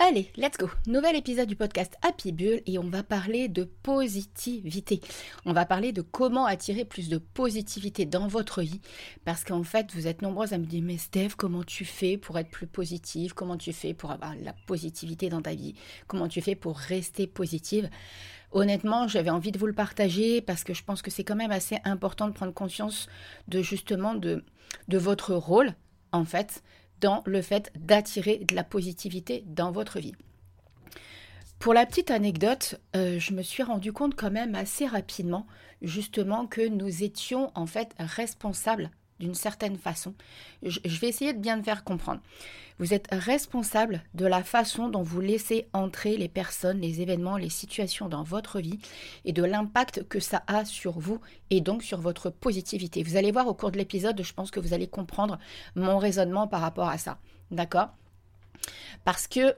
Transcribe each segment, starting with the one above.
Allez, let's go. Nouvel épisode du podcast Happy Bull et on va parler de positivité. On va parler de comment attirer plus de positivité dans votre vie parce qu'en fait, vous êtes nombreuses à me dire mais Steph, comment tu fais pour être plus positive? Comment tu fais pour avoir la positivité dans ta vie? Comment tu fais pour rester positive? Honnêtement, j'avais envie de vous le partager parce que je pense que c'est quand même assez important de prendre conscience de justement de, de votre rôle en fait dans le fait d'attirer de la positivité dans votre vie. Pour la petite anecdote, euh, je me suis rendu compte quand même assez rapidement justement que nous étions en fait responsables d'une certaine façon. Je, vais essayer de bien le faire comprendre. Vous êtes responsable de la façon dont vous laissez entrer les personnes, les événements, les situations dans votre vie et de l'impact que ça a sur vous et donc sur votre positivité. Vous allez voir au cours de l'épisode, je pense que vous allez comprendre mon raisonnement par rapport à ça. D'accord? Parce que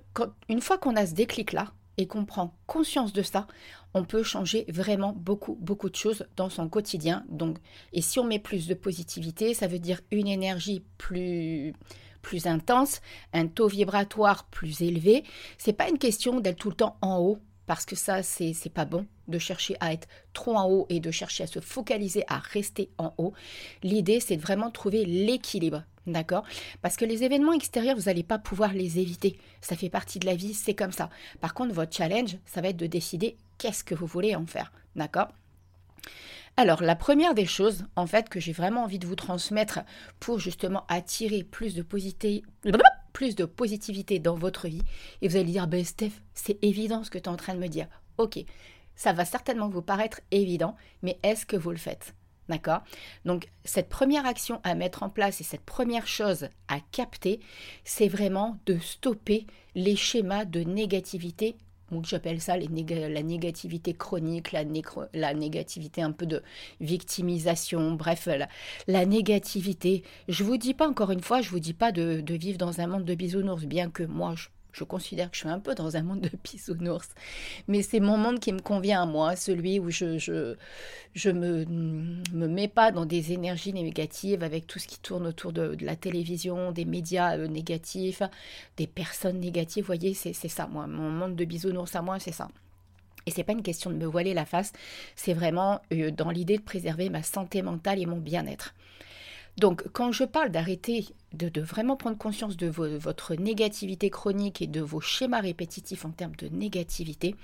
une fois qu'on a ce déclic-là, et qu'on prend conscience de ça, on peut changer vraiment beaucoup, beaucoup de choses dans son quotidien. Donc, et si on met plus de positivité, ça veut dire une énergie plus plus intense, un taux vibratoire plus élevé. C'est pas une question d'être tout le temps en haut, parce que ça, c'est, pas bon de chercher à être trop en haut et de chercher à se focaliser à rester en haut. L'idée, c'est de vraiment trouver l'équilibre. D'accord? Parce que les événements extérieurs, vous n'allez pas pouvoir les éviter. Ça fait partie de la vie, c'est comme ça. Par contre, votre challenge, ça va être de décider qu'est-ce que vous voulez en faire. D'accord? Alors, la première des choses, en fait, que j'ai vraiment envie de vous transmettre pour justement attirer plus de, plus de positivité dans votre vie, et vous allez dire, ben Steph, c'est évident ce que tu es en train de me dire. Ok, ça va certainement vous paraître évident, mais est-ce que vous le faites? D'accord? Donc, cette première action à mettre en place et cette première chose à capter, c'est vraiment de stopper les schémas de négativité donc j'appelle ça la négativité chronique, la, négativité un peu de victimisation, bref, la, négativité. Je vous dis pas encore une fois, je vous dis pas de, de vivre dans un monde de bisounours, bien que moi je je considère que je suis un peu dans un monde de bisounours. Mais c'est mon monde qui me convient à moi, celui où je je, je me, me mets pas dans des énergies négatives avec tout ce qui tourne autour de, la télévision, des médias euh, négatifs, des personnes négatives. Vous voyez, c'est ça, moi. Mon monde de bisounours à moi, c'est ça. Et c'est pas une question de me voiler la face, c'est vraiment euh, dans l'idée de préserver ma santé mentale et mon bien-être. Donc, quand je parle d'arrêter, de, vraiment prendre conscience de votre négativité chronique et de vos schémas répétitifs en termes de négativité,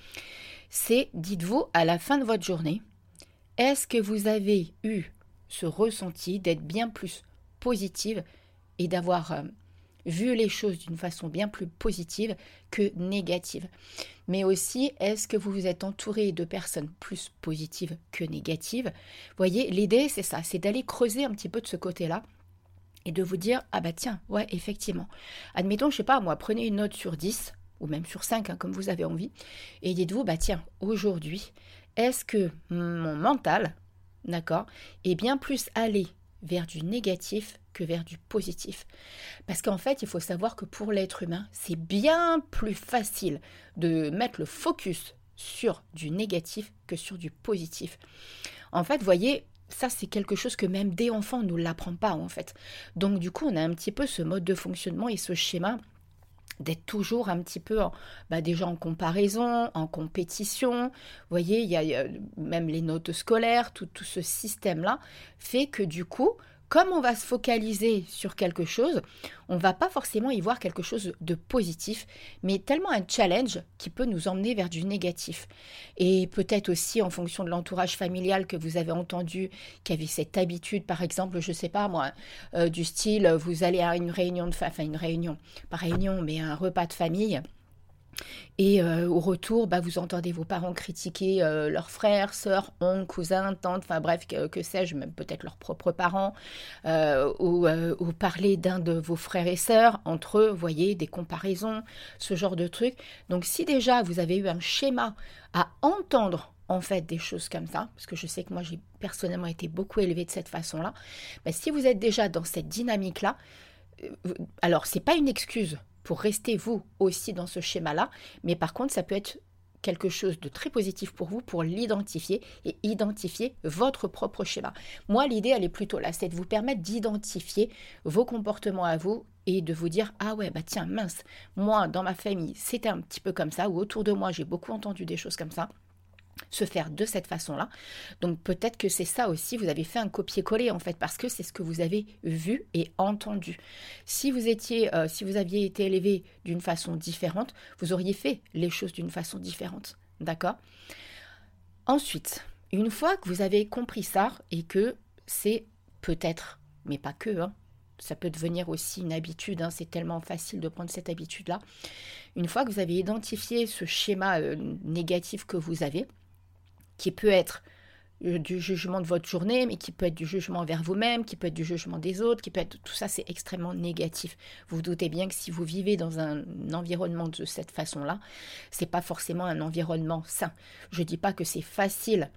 c'est, dites-vous, à la fin de votre journée, est-ce que vous avez eu ce ressenti d'être bien plus positive et d'avoir euh, vu les choses d'une façon bien plus positive que négative. Mais aussi, est-ce que vous vous êtes entouré de personnes plus positives que négatives? Voyez, l'idée, c'est ça, c'est d'aller creuser un petit peu de ce côté-là et de vous dire, ah bah tiens, ouais, effectivement. Admettons, je sais pas, moi, prenez une note sur 10, ou même sur 5, hein, comme vous avez envie, et dites-vous, bah tiens, aujourd'hui, est-ce que mon mental, d'accord, est bien plus allé vers du négatif que vers du positif. Parce qu'en fait, il faut savoir que pour l'être humain, c'est bien plus facile de mettre le focus sur du négatif que sur du positif. En fait, voyez, ça c'est quelque chose que même des enfants ne l'apprend pas en fait. Donc du coup, on a un petit peu ce mode de fonctionnement et ce schéma d'être toujours un petit peu bah, déjà en comparaison, en compétition. Vous voyez, il y, a, même les notes scolaires, tout, tout ce système-là fait que du coup, comme on va se focaliser sur quelque chose, on va pas forcément y voir quelque chose de positif, mais tellement un challenge qui peut nous emmener vers du négatif. Et peut-être aussi en fonction de l'entourage familial que vous avez entendu, qui avait cette habitude, par exemple, je sais pas moi, euh, du style, vous allez à une réunion de, enfin une réunion, pas réunion, mais un repas de famille et euh, au retour, bah, vous entendez vos parents critiquer euh, leurs frères, sœurs, oncles, cousins, tantes, enfin bref, que, sais-je, même peut-être leurs propres parents, euh, ou, ou, parler d'un de vos frères et sœurs, entre eux, voyez, des comparaisons, ce genre de trucs. Donc si déjà vous avez eu un schéma à entendre en fait des choses comme ça, parce que je sais que moi j'ai personnellement été beaucoup élevée de cette façon-là, bah, si vous êtes déjà dans cette dynamique-là, alors c'est pas une excuse pour rester vous aussi dans ce schéma-là, mais par contre, ça peut être quelque chose de très positif pour vous pour l'identifier et identifier votre propre schéma. Moi, l'idée, elle est plutôt là, c'est de vous permettre d'identifier vos comportements à vous et de vous dire ah ouais bah tiens mince moi dans ma famille c'était un petit peu comme ça ou autour de moi j'ai beaucoup entendu des choses comme ça se faire de cette façon-là. Donc peut-être que c'est ça aussi, vous avez fait un copier-coller en fait, parce que c'est ce que vous avez vu et entendu. Si vous étiez, euh, si vous aviez été élevé d'une façon différente, vous auriez fait les choses d'une façon différente. D'accord? Ensuite, une fois que vous avez compris ça et que c'est peut-être, mais pas que, hein, ça peut devenir aussi une habitude, hein, c'est tellement facile de prendre cette habitude-là. Une fois que vous avez identifié ce schéma euh, négatif que vous avez, qui peut être euh, du jugement de votre journée, mais qui peut être du jugement envers vous-même, qui peut être du jugement des autres, qui peut être tout ça, c'est extrêmement négatif. Vous vous doutez bien que si vous vivez dans un environnement de cette façon-là, c'est pas forcément un environnement sain. Je dis pas que c'est facile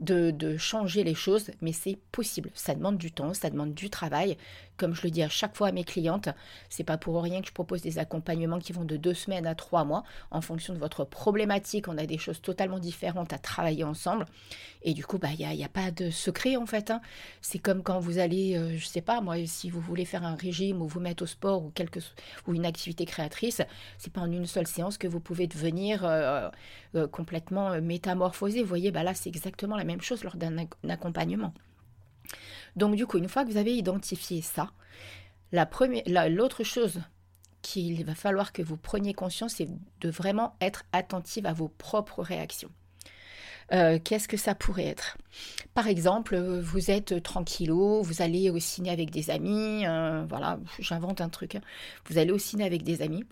de, de, changer les choses, mais c'est possible. Ça demande du temps, ça demande du travail. Comme je le dis à chaque fois à mes clientes, c'est pas pour rien que je propose des accompagnements qui vont de deux semaines à trois mois en fonction de votre problématique. On a des choses totalement différentes à travailler ensemble. Et du coup, bah, il n'y a, pas de secret en fait. Hein. C'est comme quand vous allez, euh, je sais pas, moi, si vous voulez faire un régime ou vous mettre au sport ou, quelque, ou une activité créatrice, c'est pas en une seule séance que vous pouvez devenir euh, euh, complètement métamorphosé. Vous voyez, bah là, c'est exactement la même chose lors d'un accompagnement. Donc du coup, une fois que vous avez identifié ça, la première, l'autre chose qu'il va falloir que vous preniez conscience, c'est de vraiment être attentive à vos propres réactions. Euh, qu'est-ce que ça pourrait être? Par exemple, vous êtes tranquillo, vous allez au ciné avec des amis, euh, voilà, j'invente un truc, hein. vous allez au ciné avec des amis,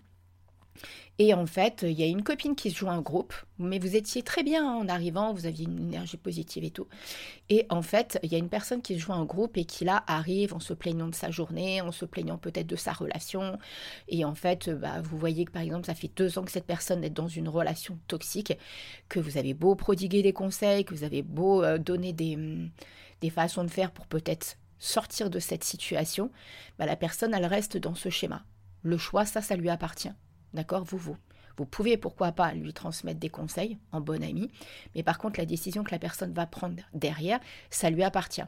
et en fait, il y a une copine qui se joint un groupe, mais vous étiez très bien en arrivant, vous aviez une énergie positive et tout. Et en fait, il y a une personne qui se joint un groupe et qui là arrive en se plaignant de sa journée, en se plaignant peut-être de sa relation. Et en fait, bah, vous voyez que par exemple, ça fait deux ans que cette personne est dans une relation toxique, que vous avez beau prodiguer des conseils, que vous avez beau euh, donner des, des façons de faire pour peut-être sortir de cette situation, bah, la personne, elle reste dans ce schéma. Le choix, ça, ça lui appartient. D'accord Vous, vous. Vous pouvez, pourquoi pas, lui transmettre des conseils en bon ami, mais par contre, la décision que la personne va prendre derrière, ça lui appartient.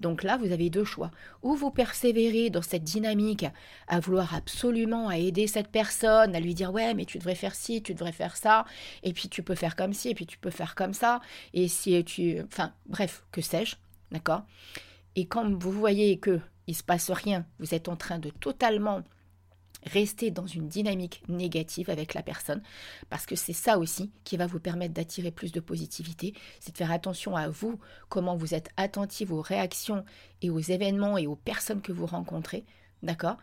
Donc là, vous avez deux choix. Ou vous persévérez dans cette dynamique à vouloir absolument à aider cette personne, à lui dire ouais, mais tu devrais faire ci, tu devrais faire ça, et puis tu peux faire comme ci, et puis tu peux faire comme ça, et si tu, enfin, bref, que sais-je, d'accord? Et quand vous voyez que il se passe rien, vous êtes en train de totalement rester dans une dynamique négative avec la personne, parce que c'est ça aussi qui va vous permettre d'attirer plus de positivité, c'est de faire attention à vous, comment vous êtes attentif aux réactions et aux événements et aux personnes que vous rencontrez, d'accord?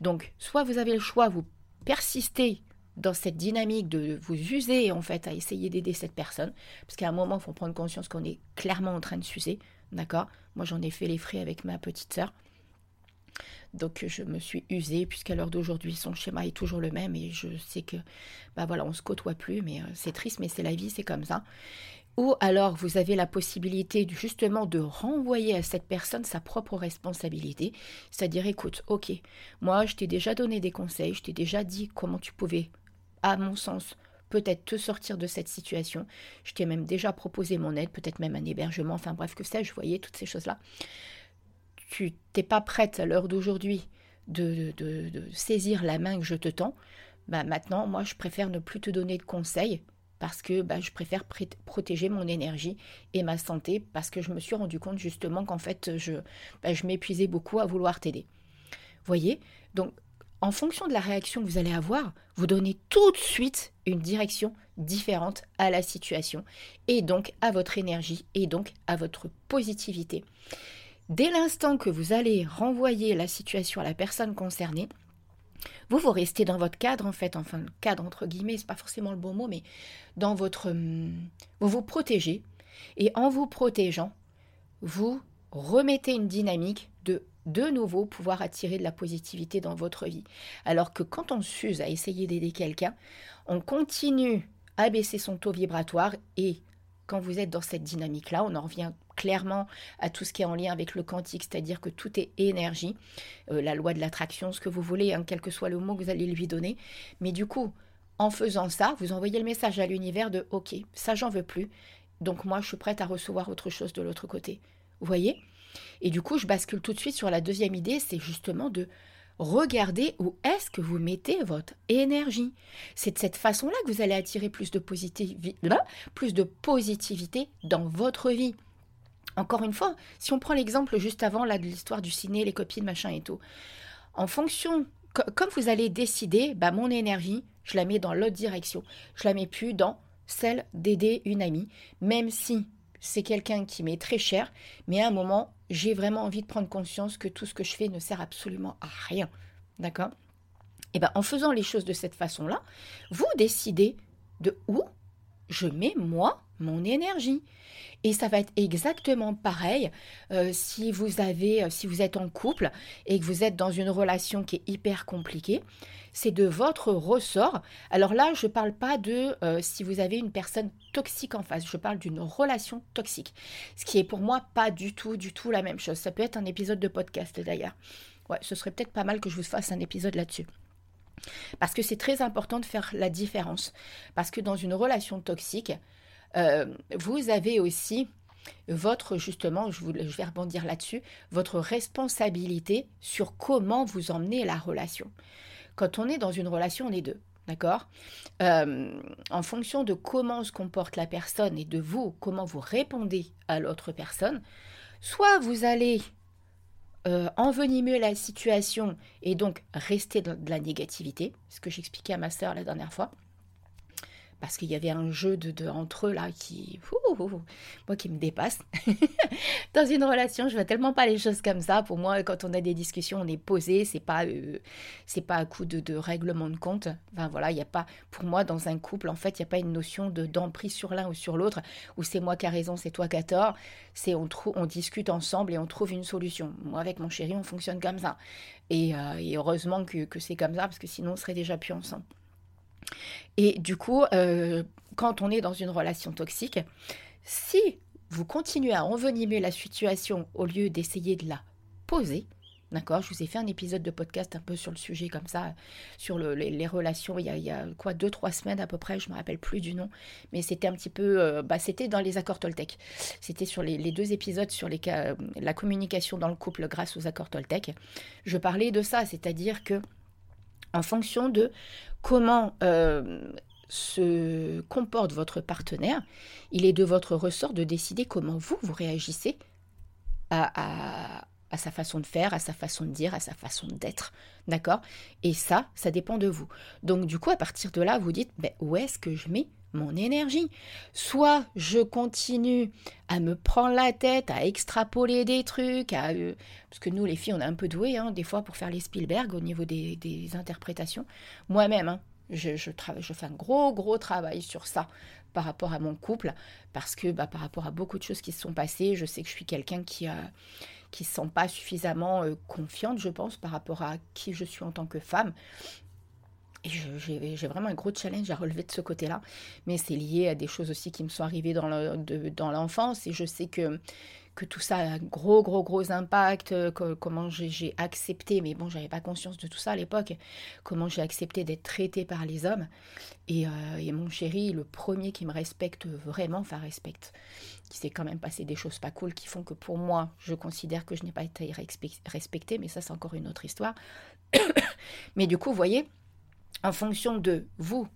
Donc, soit vous avez le choix, vous persistez dans cette dynamique de vous user en fait à essayer d'aider cette personne, parce qu'à un moment, il faut prendre conscience qu'on est clairement en train de s'user, d'accord? Moi, j'en ai fait les frais avec ma petite sœur. Donc je me suis usée puisqu'à l'heure d'aujourd'hui son schéma est toujours le même et je sais que bah voilà on se côtoie plus mais euh, c'est triste mais c'est la vie c'est comme ça. Ou alors vous avez la possibilité justement de renvoyer à cette personne sa propre responsabilité, c'est-à-dire écoute, ok, moi je t'ai déjà donné des conseils, je t'ai déjà dit comment tu pouvais, à mon sens, peut-être te sortir de cette situation. Je t'ai même déjà proposé mon aide, peut-être même un hébergement, enfin bref, que sais-je, voyais toutes ces choses-là tu t'es pas prête à l'heure d'aujourd'hui de, saisir la main que je te tends, bah maintenant, moi, je préfère ne plus te donner de conseils parce que bah, je préfère protéger mon énergie et ma santé parce que je me suis rendu compte justement qu'en fait, je, bah, je m'épuisais beaucoup à vouloir t'aider. Voyez? Donc, en fonction de la réaction que vous allez avoir, vous donnez tout de suite une direction différente à la situation et donc à votre énergie et donc à votre positivité. Dès l'instant que vous allez renvoyer la situation à la personne concernée, vous, vous restez dans votre cadre, en fait, enfin, cadre entre guillemets, c'est pas forcément le bon mot, mais dans votre. Hum, vous vous protégez, et en vous protégeant, vous remettez une dynamique de de nouveau pouvoir attirer de la positivité dans votre vie. Alors que quand on s'use à essayer d'aider quelqu'un, on continue à baisser son taux vibratoire et quand vous êtes dans cette dynamique-là, on en revient clairement à tout ce qui est en lien avec le quantique, c'est-à-dire que tout est énergie, euh, la loi de l'attraction, ce que vous voulez, hein, quel que soit le mot que vous allez lui donner. Mais du coup, En faisant ça, vous envoyez le message à l'univers de OK, ça j'en veux plus. Donc moi, je suis prête à recevoir autre chose de l'autre côté. Vous voyez? Et du coup, je bascule tout de suite sur la deuxième idée, c'est justement de regarder où est-ce que vous mettez votre énergie. C'est de cette façon-là que vous allez attirer plus de, plus de positivité dans votre vie. Encore une fois, si on prend l'exemple juste avant là de l'histoire du ciné, les copines, machin et tout, en fonction, comme vous allez décider, bah, mon énergie, je la mets dans l'autre direction. Je la mets plus dans celle d'aider une amie, même si c'est quelqu'un qui m'est très cher, mais à un moment, j'ai vraiment envie de prendre conscience que tout ce que je fais ne sert absolument à rien. D'accord? Et eh bien, en faisant les choses de cette façon-là, vous décidez de où je mets moi mon énergie. Et ça va être exactement pareil euh, si vous avez, euh, si vous êtes en couple et que vous êtes dans une relation qui est hyper compliquée. C'est de votre ressort. Alors là, je ne parle pas de euh, si vous avez une personne toxique en face. Je parle d'une relation toxique. Ce qui est pour moi pas du tout, du tout la même chose. Ça peut être un épisode de podcast d'ailleurs. Ouais, ce serait peut-être pas mal que je vous fasse un épisode là-dessus. Parce que c'est très important de faire la différence. Parce que dans une relation toxique, euh, vous avez aussi votre, justement, je, vais rebondir là-dessus, votre responsabilité sur comment vous emmenez la relation. Quand on est dans une relation, on est deux. D'accord? Euh, En fonction de comment se comporte la personne et de vous, comment vous répondez à l'autre personne, soit vous allez euh, envenimer la situation et donc rester dans de la négativité, ce que j'expliquais à ma sœur la dernière fois, parce qu'il y avait un jeu de, entre eux là qui, moi qui me dépasse. Dans une relation, je vois tellement pas les choses comme ça. Pour moi, quand on a des discussions, on est posé. C'est pas, euh, c'est pas un coup de, règlement de compte. Enfin voilà, il y a pas, pour moi, dans un couple, en fait, il y a pas une notion de d'emprise sur l'un ou sur l'autre, où c'est moi qui a raison, c'est toi qui as tort. C'est on trouve, on discute ensemble et on trouve une solution. Moi, avec mon chéri, on fonctionne comme ça. Et, euh, heureusement que, que c'est comme ça, parce que sinon, on serait déjà plus ensemble. Et du coup, euh, quand on est dans une relation toxique, si vous continuez à envenimer la situation au lieu d'essayer de la poser, D'accord Je vous ai fait un épisode de podcast un peu sur le sujet comme ça, sur les, relations, il y, a, quoi, deux, trois semaines à peu près, je ne me rappelle plus du nom, mais c'était un petit peu, euh, bah, c'était dans les accords Toltec. C'était sur les, deux épisodes sur les, la communication dans le couple grâce aux accords Toltec. Je parlais de ça, c'est-à-dire que en fonction de comment euh, se comporte votre partenaire, il est de votre ressort de décider comment vous, vous réagissez à, sa façon de faire, à sa façon de dire, à sa façon d'être. D'accord? Et ça, ça dépend de vous. Donc du coup, à partir de là, vous dites, ben, où est-ce que je mets mon énergie. Soit je continue à me prendre la tête, à extrapoler des trucs, à, euh, parce que nous les filles on est un peu douées hein, des fois pour faire les Spielberg au niveau des, interprétations. Moi-même, hein, je, fais un gros gros travail sur ça par rapport à mon couple, parce que bah, par rapport à beaucoup de choses qui se sont passées, je sais que je suis quelqu'un qui ne se sent pas suffisamment euh, confiante, je pense, par rapport à qui je suis en tant que femme. J'ai vraiment un gros challenge à relever de ce côté-là. Mais c'est lié à des choses aussi qui me sont arrivées dans l'enfance. Et je sais que, que tout ça a un gros, gros, gros impact. Euh, comment j'ai accepté, mais bon, j'avais pas conscience de tout ça à l'époque. Comment j'ai accepté d'être traitée par les hommes. Et, euh, et, mon chéri, le premier qui me respecte vraiment, enfin respecte, qui s'est quand même passé des choses pas cool qui font que pour moi, je considère que je n'ai pas été respectée. Mais ça, c'est encore une autre histoire. mais du coup, vous voyez en fonction de vous,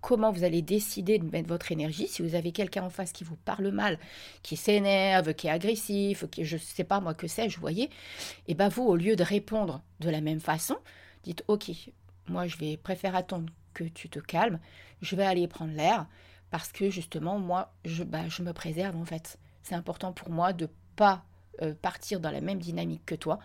comment vous allez décider de mettre votre énergie. Si vous avez quelqu'un en face qui vous parle mal, qui s'énerve, qui est agressif, qui je ne sais pas moi que sais-je, vous voyez, et eh ben vous, au lieu de répondre de la même façon, dites ok, moi je vais préférer attendre que tu te calmes, je vais aller prendre l'air parce que justement moi je, bah, je me préserve en fait. C'est important pour moi de pas euh, partir dans la même dynamique que toi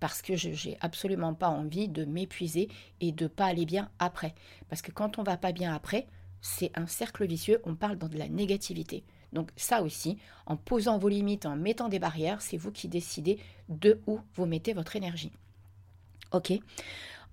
parce que je n'ai absolument pas envie de m'épuiser et de pas aller bien après. Parce que quand on va pas bien après, c'est un cercle vicieux, on parle dans de la négativité. Donc ça aussi, en posant vos limites, en mettant des barrières, c'est vous qui décidez de où vous mettez votre énergie. Ok?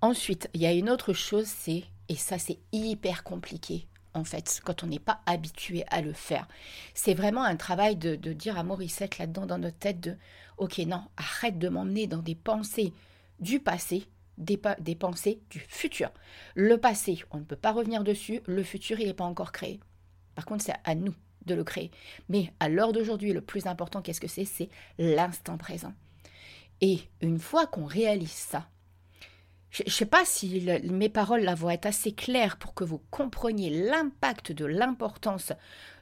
Ensuite, il y a une autre chose, c'est, et ça c'est hyper compliqué en fait, quand on n'est pas habitué à le faire. C'est vraiment un travail de, dire à Morissette là-dedans dans notre tête de Ok, non, arrête de m'emmener dans des pensées du passé, des, des pensées du futur. Le passé, on ne peut pas revenir dessus, le futur, il n'est pas encore créé. Par contre, c'est à nous de le créer. Mais à l'heure d'aujourd'hui, le plus important, qu'est-ce que c'est? C'est l'instant présent. Et une fois qu'on réalise ça, je ne sais pas si mes paroles là vont être assez claires pour que vous compreniez l'impact de l'importance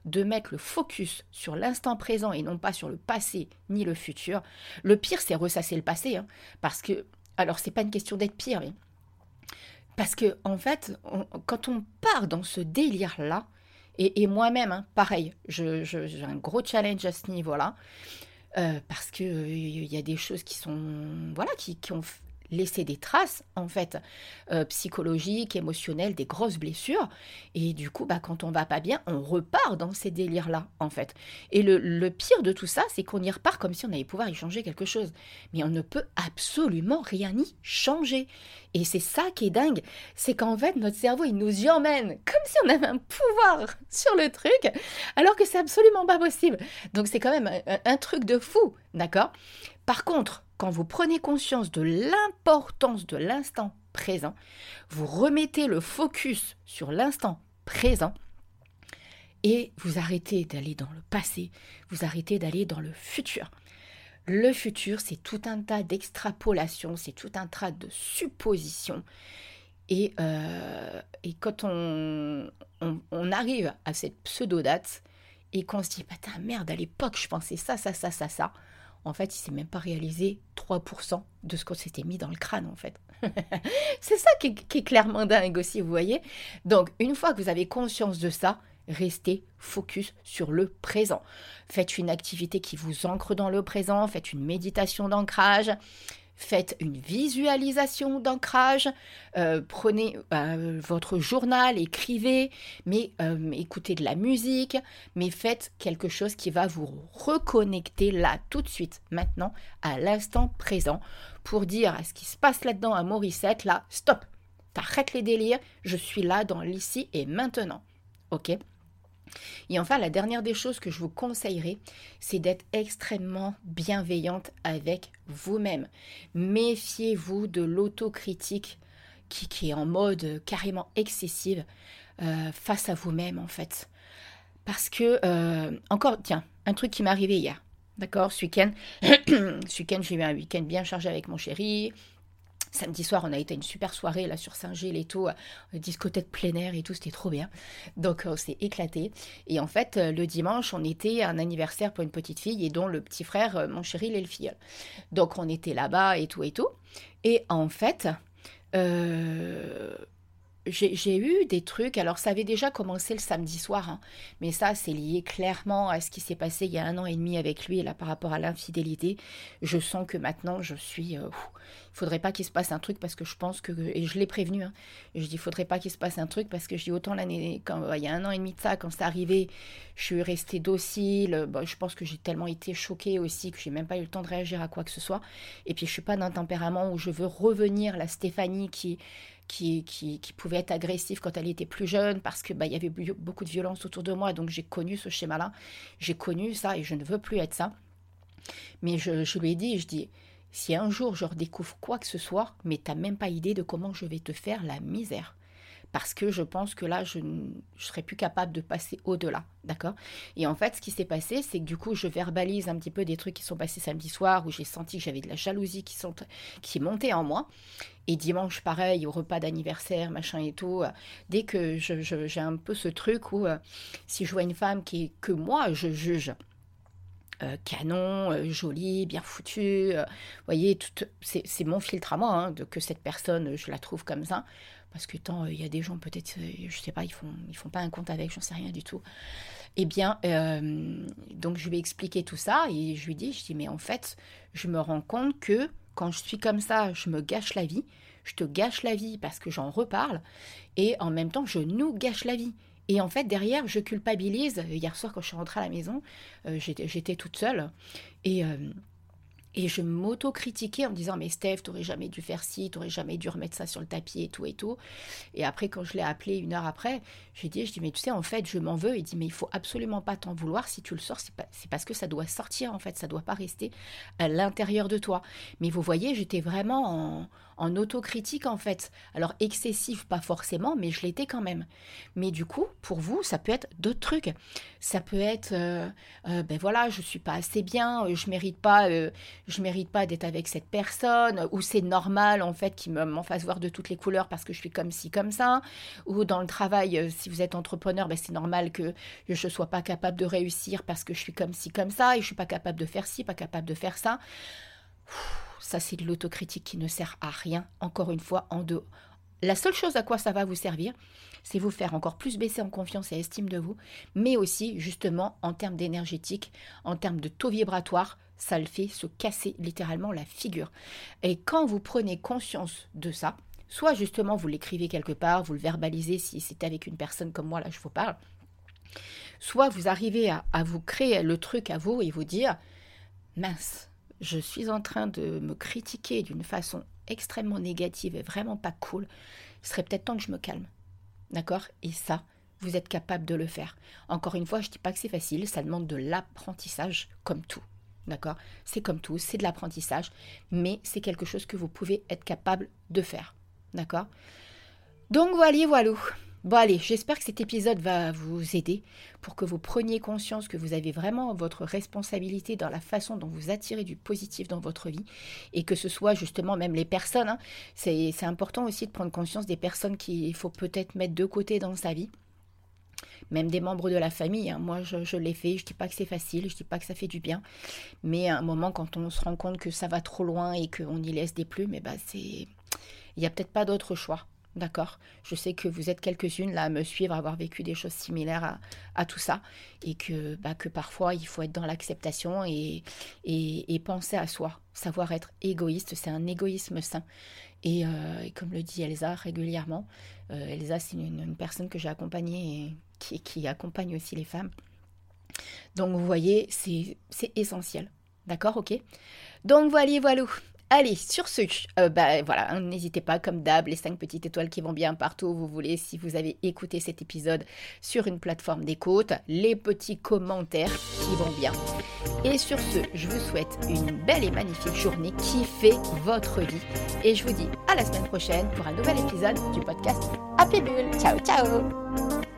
de mettre le focus sur l'instant présent et non pas sur le passé ni le futur. Le pire, c'est ressasser le passé, hein, parce que, alors c'est pas une question d'être pire, parce que en fait, quand on part dans ce délire là, et, moi-même, hein, pareil, j'ai un gros challenge à ce niveau-là. Euh, parce que il euh, y a des choses qui sont voilà qui ont laisser des traces, en fait, euh, psychologiques, émotionnelles, des grosses blessures. Et du coup, bah, quand on va pas bien, on repart dans ces délires-là, en fait. Et le, pire de tout ça, c'est qu'on y repart comme si on allait pouvoir y changer quelque chose. Mais on ne peut absolument rien y changer. Et c'est ça qui est dingue, c'est qu'en fait, notre cerveau, il nous y emmène comme si on avait un pouvoir sur le truc, alors que c'est absolument pas possible. Donc c'est quand même un truc de fou, d'accord? Par contre, quand vous prenez conscience de l'importance de l'instant présent, vous remettez le focus sur l'instant présent et vous arrêtez d'aller dans le passé, vous arrêtez d'aller dans le futur. Le futur, c'est tout un tas d'extrapolations, c'est tout un tas de suppositions. Et, euh, quand on, on, arrive à cette pseudo-date et qu'on se dit, putain, merde, à l'époque, je pensais ça, ça, ça, ça, ça, en fait, il s'est même pas réalisé 3% de ce qu'on s'était mis dans le crâne, en fait. c'est ça qui est, clairement dingue aussi, vous voyez. Donc, une fois que vous avez conscience de ça, restez focus sur le présent. Faites une activité qui vous ancre dans le présent, faites une méditation d'ancrage, faites une visualisation d'ancrage, euh, prenez euh, votre journal, écrivez, mais euh, écoutez de la musique, mais faites quelque chose qui va vous reconnecter là tout de suite, maintenant, à l'instant présent, pour dire à ce qui se passe là-dedans à Morissette, là, stop, t'arrêtes les délires, je suis là dans l'ici et maintenant. Ok? Et enfin, la dernière des choses que je vous conseillerais, c'est d'être extrêmement bienveillante avec vous-même. Méfiez-vous de l'autocritique qui, est en mode carrément excessive euh, face à vous-même, en fait. Parce que, euh, encore, tiens, un truc qui m'est arrivé hier. D'accord, ce week-end, ce week-end, j'ai eu un week-end bien chargé avec mon chéri. Samedi soir, on a été à une super soirée là sur Saint-Gilles et tout, euh, discothèque plein air et tout, c'était trop bien. Donc on s'est éclaté. Et en fait, euh, le dimanche, on était à un anniversaire pour une petite fille et dont le petit frère, euh, mon chéri, il est le filleul. Donc on était là-bas et tout et tout. Et en fait, j'ai eu des trucs, alors ça avait déjà commencé le samedi soir, hein, mais ça c'est lié clairement à ce qui s'est passé il y a un an et demi avec lui, là par rapport à l'infidélité. Je sens que maintenant je suis... Euh, il faudrait pas qu'il se passe un truc parce que je pense que... Et je l'ai prévenu, hein, je dis il faudrait pas qu'il se passe un truc parce que je dis autant l'année... Quand, il y a un an et demi de ça, quand c'est arrivé, je suis restée docile, je pense que j'ai tellement été choquée aussi que j'ai même pas eu le temps de réagir à quoi que ce soit. Et puis je suis pas d'un tempérament où je veux revenir la Stéphanie qui qui, pouvait être agressif quand elle était plus jeune parce que bah, il y avait beaucoup de violence autour de moi. Donc j'ai connu ce schéma-là. J'ai connu ça et je ne veux plus être ça. Mais je, je lui ai dit, je dis, si un jour je redécouvre quoi que ce soit, mais tu n'as même pas idée de comment je vais te faire la misère parce que je pense que là, je ne serais plus capable de passer au-delà, d'accord? Et en fait, ce qui s'est passé, c'est que du coup, je verbalise un petit peu des trucs qui sont passés samedi soir, où j'ai senti que j'avais de la jalousie qui, sont, montait en moi. Et dimanche, pareil, au repas d'anniversaire, machin et tout, euh, dès que j'ai un peu ce truc où euh, si je vois une femme que moi, je juge. Euh, canon, jolie, bien foutue. vous voyez, c'est mon filtre à moi, hein, de, que cette personne, je la trouve comme ça. Parce que tant il y a des gens, peut-être, je sais pas, ils font, ils font pas un compte avec, j'en sais rien du tout. Eh bien, donc je lui ai expliqué tout ça et je lui dis, je dis, mais en fait, je me rends compte que quand je suis comme ça, je me gâche la vie. Je te gâche la vie parce que j'en reparle. Et en même temps, je nous gâche la vie. Et en fait, derrière, je culpabilise. Hier soir, quand je suis rentrée à la maison, euh, j'étais toute seule. Et, euh, et je m'auto-critiquais en me disant Mais Steph, t'aurais jamais dû faire ci, t'aurais jamais dû remettre ça sur le tapis et tout et tout. Et après, quand je l'ai appelé une heure après, j'ai dit Je dis Mais tu sais, en fait, je m'en veux. Il dit Mais il faut absolument pas t'en vouloir. Si tu le sors, c'est, parce que ça doit sortir, en fait. Ça doit pas rester à l'intérieur de toi. Mais vous voyez, j'étais vraiment en autocritique en fait. Alors excessif, pas forcément, mais je l'étais quand même. Mais du coup, pour vous, ça peut être d'autres trucs. Ça peut être, euh, euh, ben voilà, je suis pas assez bien, je mérite pas, je mérite pas d'être avec cette personne, ou c'est normal en fait qu'il m'en fasse voir de toutes les couleurs parce que je suis comme ci comme ça, ou dans le travail, si vous êtes entrepreneur, ben c'est normal que je sois pas capable de réussir parce que je suis comme ci comme ça et je suis pas capable de faire ci, pas capable de faire ça. Ça, c'est de l'autocritique qui ne sert à rien, encore une fois, en deux. La seule chose à quoi ça va vous servir, c'est vous faire encore plus baisser en confiance et estime de vous, mais aussi, justement, en termes d'énergétique, en termes de taux vibratoire, ça le fait se casser littéralement la figure. Et quand vous prenez conscience de ça, soit justement vous l'écrivez quelque part, vous le verbalisez si c'est avec une personne comme moi, là je vous parle, soit vous arrivez à, à vous créer le truc à vous et vous dire, mince, je suis en train de me critiquer d'une façon extrêmement négative et vraiment pas cool, il serait peut-être temps que je me calme. D'accord? Et ça, vous êtes capable de le faire. Encore une fois, je ne dis pas que c'est facile, ça demande de l'apprentissage, comme tout. D'accord? C'est comme tout, c'est de l'apprentissage, mais c'est quelque chose que vous pouvez être capable de faire. D'accord? Donc voilà, voilà. Bon allez, j'espère que cet épisode va vous aider pour que vous preniez conscience que vous avez vraiment votre responsabilité dans la façon dont vous attirez du positif dans votre vie et que ce soit justement même les personnes. Hein. c'est important aussi de prendre conscience des personnes qu'il faut peut-être mettre de côté dans sa vie même des membres de la famille. Hein. Moi, je, l'ai fait. Je ne dis pas que c'est facile, je ne dis pas que ça fait du bien. Mais à un moment, quand on se rend compte que ça va trop loin et qu'on y laisse des plumes, eh ben c'est... il n'y a peut-être pas d'autre choix. D'accord Je sais que vous êtes quelques-unes là à me suivre, à avoir vécu des choses similaires à, tout ça. Et que, bah, que parfois, il faut être dans l'acceptation et, et, penser à soi. Savoir être égoïste, c'est un égoïsme sain. Et, euh, comme le dit Elsa régulièrement, euh, Elsa, c'est une, personne que j'ai accompagnée et qui, qui accompagne aussi les femmes. Donc, vous voyez, c'est essentiel. D'accord Ok? Donc, voilà, voilà. Allez, sur ce, euh, bah, voilà, hein, n'hésitez pas, comme d'hab, les 5 petites étoiles qui vont bien partout où vous voulez, si vous avez écouté cet épisode sur une plateforme d'écoute, les petits commentaires qui vont bien. Et sur ce, je vous souhaite une belle et magnifique journée qui fait votre vie. Et je vous dis à la semaine prochaine pour un nouvel épisode du podcast Happy Bull. Ciao, ciao